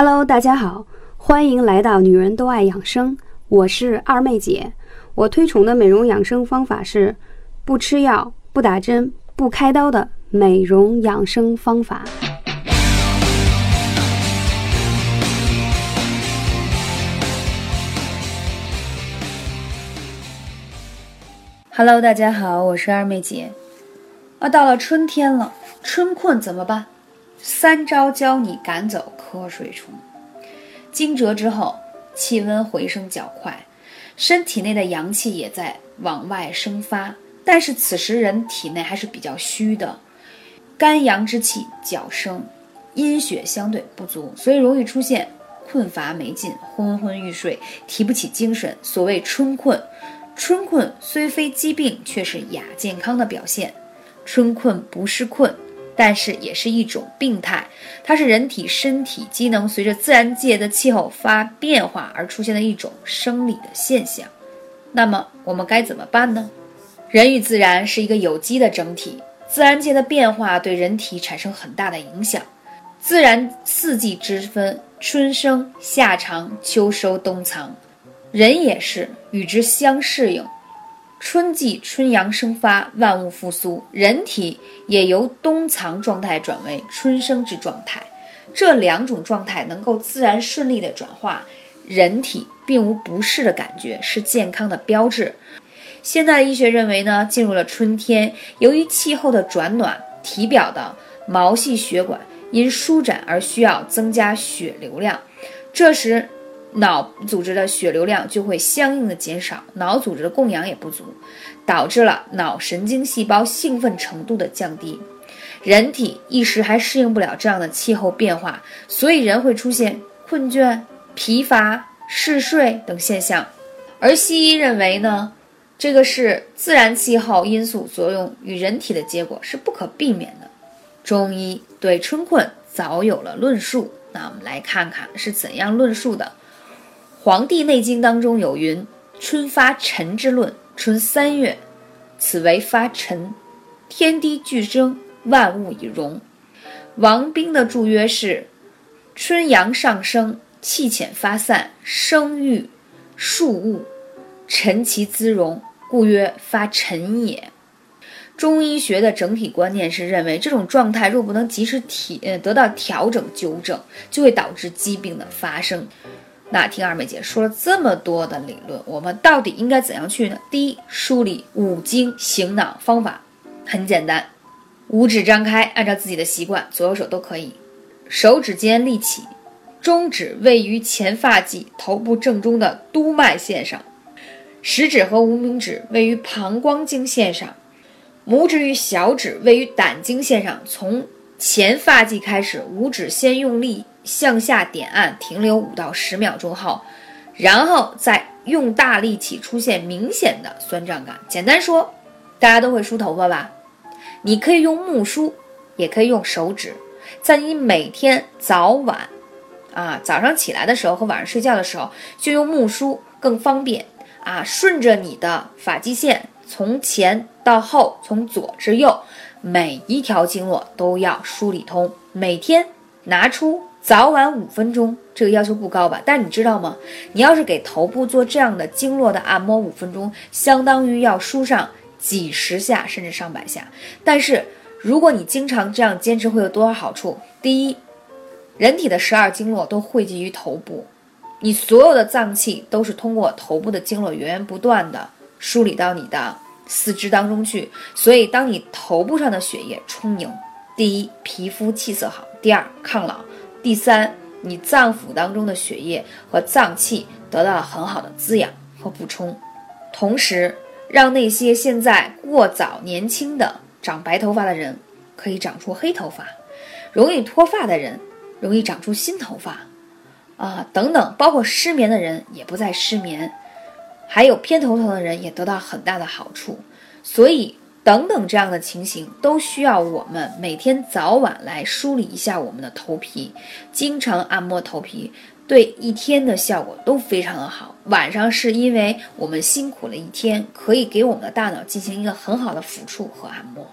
Hello，大家好，欢迎来到女人都爱养生，我是二妹姐。我推崇的美容养生方法是不吃药、不打针、不开刀的美容养生方法。Hello，大家好，我是二妹姐。啊，到了春天了，春困怎么办？三招教你赶走瞌睡虫。惊蛰之后，气温回升较快，身体内的阳气也在往外生发，但是此时人体内还是比较虚的，肝阳之气较盛，阴血相对不足，所以容易出现困乏没劲、昏昏欲睡、提不起精神。所谓春困。春困虽非疾病，却是亚健康的表现。春困不是困，但是也是一种病态。它是人体身体机能随着自然界的气候发变化而出现的一种生理的现象。那么我们该怎么办呢？人与自然是一个有机的整体，自然界的变化对人体产生很大的影响。自然四季之分，春生、夏长、秋收、冬藏。人也是与之相适应，春季春阳生发，万物复苏，人体也由冬藏状态转为春生之状态。这两种状态能够自然顺利的转化，人体并无不适的感觉，是健康的标志。现代医学认为呢，进入了春天，由于气候的转暖，体表的毛细血管因舒展而需要增加血流量，这时。脑组织的血流量就会相应的减少，脑组织的供氧也不足，导致了脑神经细胞兴奋程度的降低，人体一时还适应不了这样的气候变化，所以人会出现困倦、疲乏、嗜睡等现象。而西医认为呢，这个是自然气候因素作用与人体的结果，是不可避免的。中医对春困早有了论述，那我们来看看是怎样论述的。《黄帝内经》当中有云：“春发陈之论，春三月，此为发陈，天地俱生，万物以荣。”王冰的注约是：“春阳上升，气浅发散，生育数物，陈其滋荣，故曰发陈也。”中医学的整体观念是认为，这种状态若不能及时体得到调整纠正，就会导致疾病的发生。那听二妹姐说了这么多的理论，我们到底应该怎样去呢？第一，梳理五经醒脑方法，很简单，五指张开，按照自己的习惯，左右手都可以，手指尖立起，中指位于前发际头部正中的督脉线上，食指和无名指位于膀胱经线上，拇指与小指位于胆经线上，从前发际开始，五指先用力。向下点按，停留五到十秒钟后，然后再用大力气，出现明显的酸胀感。简单说，大家都会梳头发吧？你可以用木梳，也可以用手指，在你每天早晚，啊，早上起来的时候和晚上睡觉的时候，就用木梳更方便啊。顺着你的发际线，从前到后，从左至右，每一条经络都要梳理通。每天拿出。早晚五分钟，这个要求不高吧？但你知道吗？你要是给头部做这样的经络的按摩，五分钟相当于要梳上几十下，甚至上百下。但是如果你经常这样坚持，会有多少好处？第一，人体的十二经络都汇集于头部，你所有的脏器都是通过头部的经络源源不断的梳理到你的四肢当中去。所以，当你头部上的血液充盈，第一，皮肤气色好；第二，抗老。第三，你脏腑当中的血液和脏器得到了很好的滋养和补充，同时让那些现在过早年轻的长白头发的人可以长出黑头发，容易脱发的人容易长出新头发，啊，等等，包括失眠的人也不再失眠，还有偏头疼的人也得到很大的好处，所以。等等，这样的情形都需要我们每天早晚来梳理一下我们的头皮，经常按摩头皮，对一天的效果都非常的好。晚上是因为我们辛苦了一天，可以给我们的大脑进行一个很好的抚触和按摩。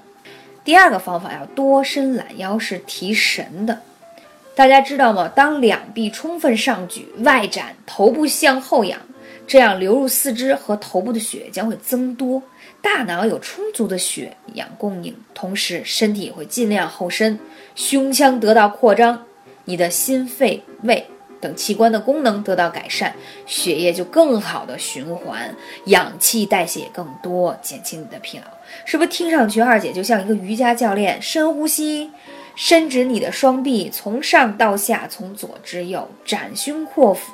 第二个方法要多伸懒腰，是提神的。大家知道吗？当两臂充分上举、外展，头部向后仰，这样流入四肢和头部的血液将会增多，大脑有充足的血氧供应，同时身体也会尽量后伸，胸腔得到扩张，你的心肺胃等器官的功能得到改善，血液就更好的循环，氧气代谢也更多，减轻你的疲劳。是不是听上去二姐就像一个瑜伽教练？深呼吸。伸直你的双臂，从上到下，从左至右，展胸阔腹，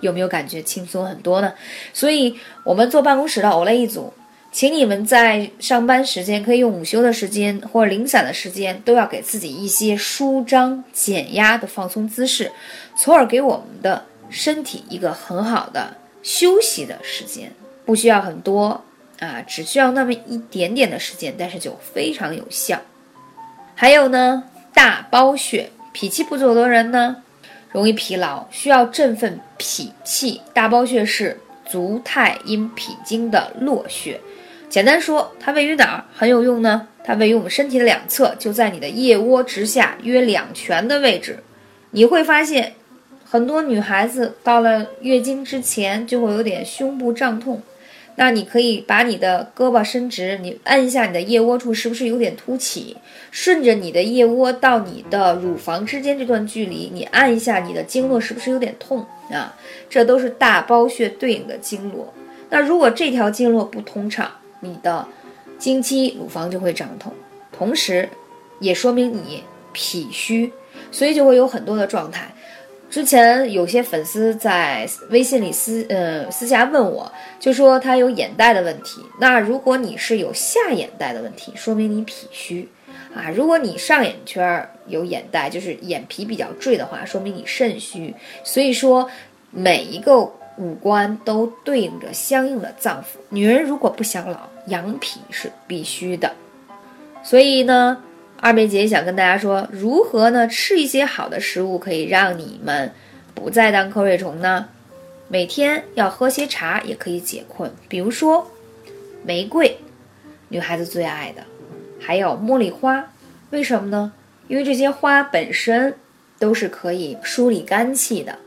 有没有感觉轻松很多呢？所以，我们坐办公室的 Olay 一组，请你们在上班时间可以用午休的时间或者零散的时间，都要给自己一些舒张减压的放松姿势，从而给我们的身体一个很好的休息的时间。不需要很多啊，只需要那么一点点的时间，但是就非常有效。还有呢，大包穴，脾气不足的人呢，容易疲劳，需要振奋脾气。大包穴是足太阴脾经的络穴，简单说，它位于哪儿很有用呢？它位于我们身体的两侧，就在你的腋窝直下约两拳的位置。你会发现，很多女孩子到了月经之前就会有点胸部胀痛。那你可以把你的胳膊伸直，你按一下你的腋窝处是不是有点凸起？顺着你的腋窝到你的乳房之间这段距离，你按一下你的经络是不是有点痛啊？这都是大包穴对应的经络。那如果这条经络不通畅，你的经期、乳房就会胀痛，同时也说明你脾虚，所以就会有很多的状态。之前有些粉丝在微信里私呃私下问我，就说他有眼袋的问题。那如果你是有下眼袋的问题，说明你脾虚啊；如果你上眼圈有眼袋，就是眼皮比较坠的话，说明你肾虚。所以说，每一个五官都对应着相应的脏腑。女人如果不想老，养脾是必须的。所以呢。二妹姐想跟大家说，如何呢？吃一些好的食物可以让你们不再当瞌睡虫呢？每天要喝些茶也可以解困，比如说玫瑰，女孩子最爱的，还有茉莉花。为什么呢？因为这些花本身都是可以梳理肝气的。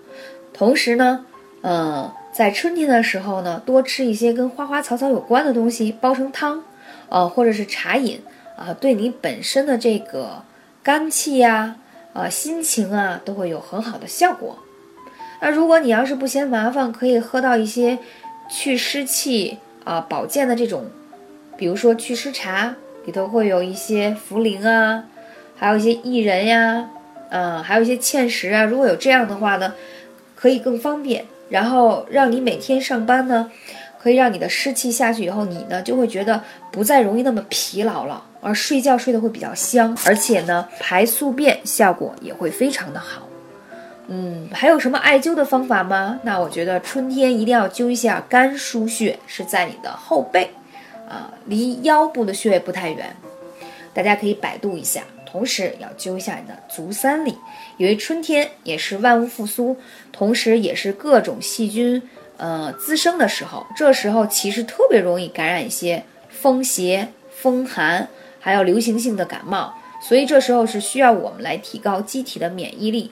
同时呢，嗯，在春天的时候呢，多吃一些跟花花草草有关的东西，煲成汤，呃，或者是茶饮。啊，对你本身的这个肝气呀，啊心情啊，都会有很好的效果。那如果你要是不嫌麻烦，可以喝到一些祛湿气啊、保健的这种，比如说祛湿茶，里头会有一些茯苓啊，还有一些薏仁呀，嗯，还有一些芡实啊。如果有这样的话呢，可以更方便，然后让你每天上班呢。可以让你的湿气下去以后，你呢就会觉得不再容易那么疲劳了，而睡觉睡得会比较香，而且呢排宿便效果也会非常的好。嗯，还有什么艾灸的方法吗？那我觉得春天一定要灸一下肝腧穴，是在你的后背，啊，离腰部的穴位不太远，大家可以百度一下。同时要灸一下你的足三里，因为春天也是万物复苏，同时也是各种细菌。呃，滋生的时候，这时候其实特别容易感染一些风邪、风寒，还有流行性的感冒，所以这时候是需要我们来提高机体的免疫力。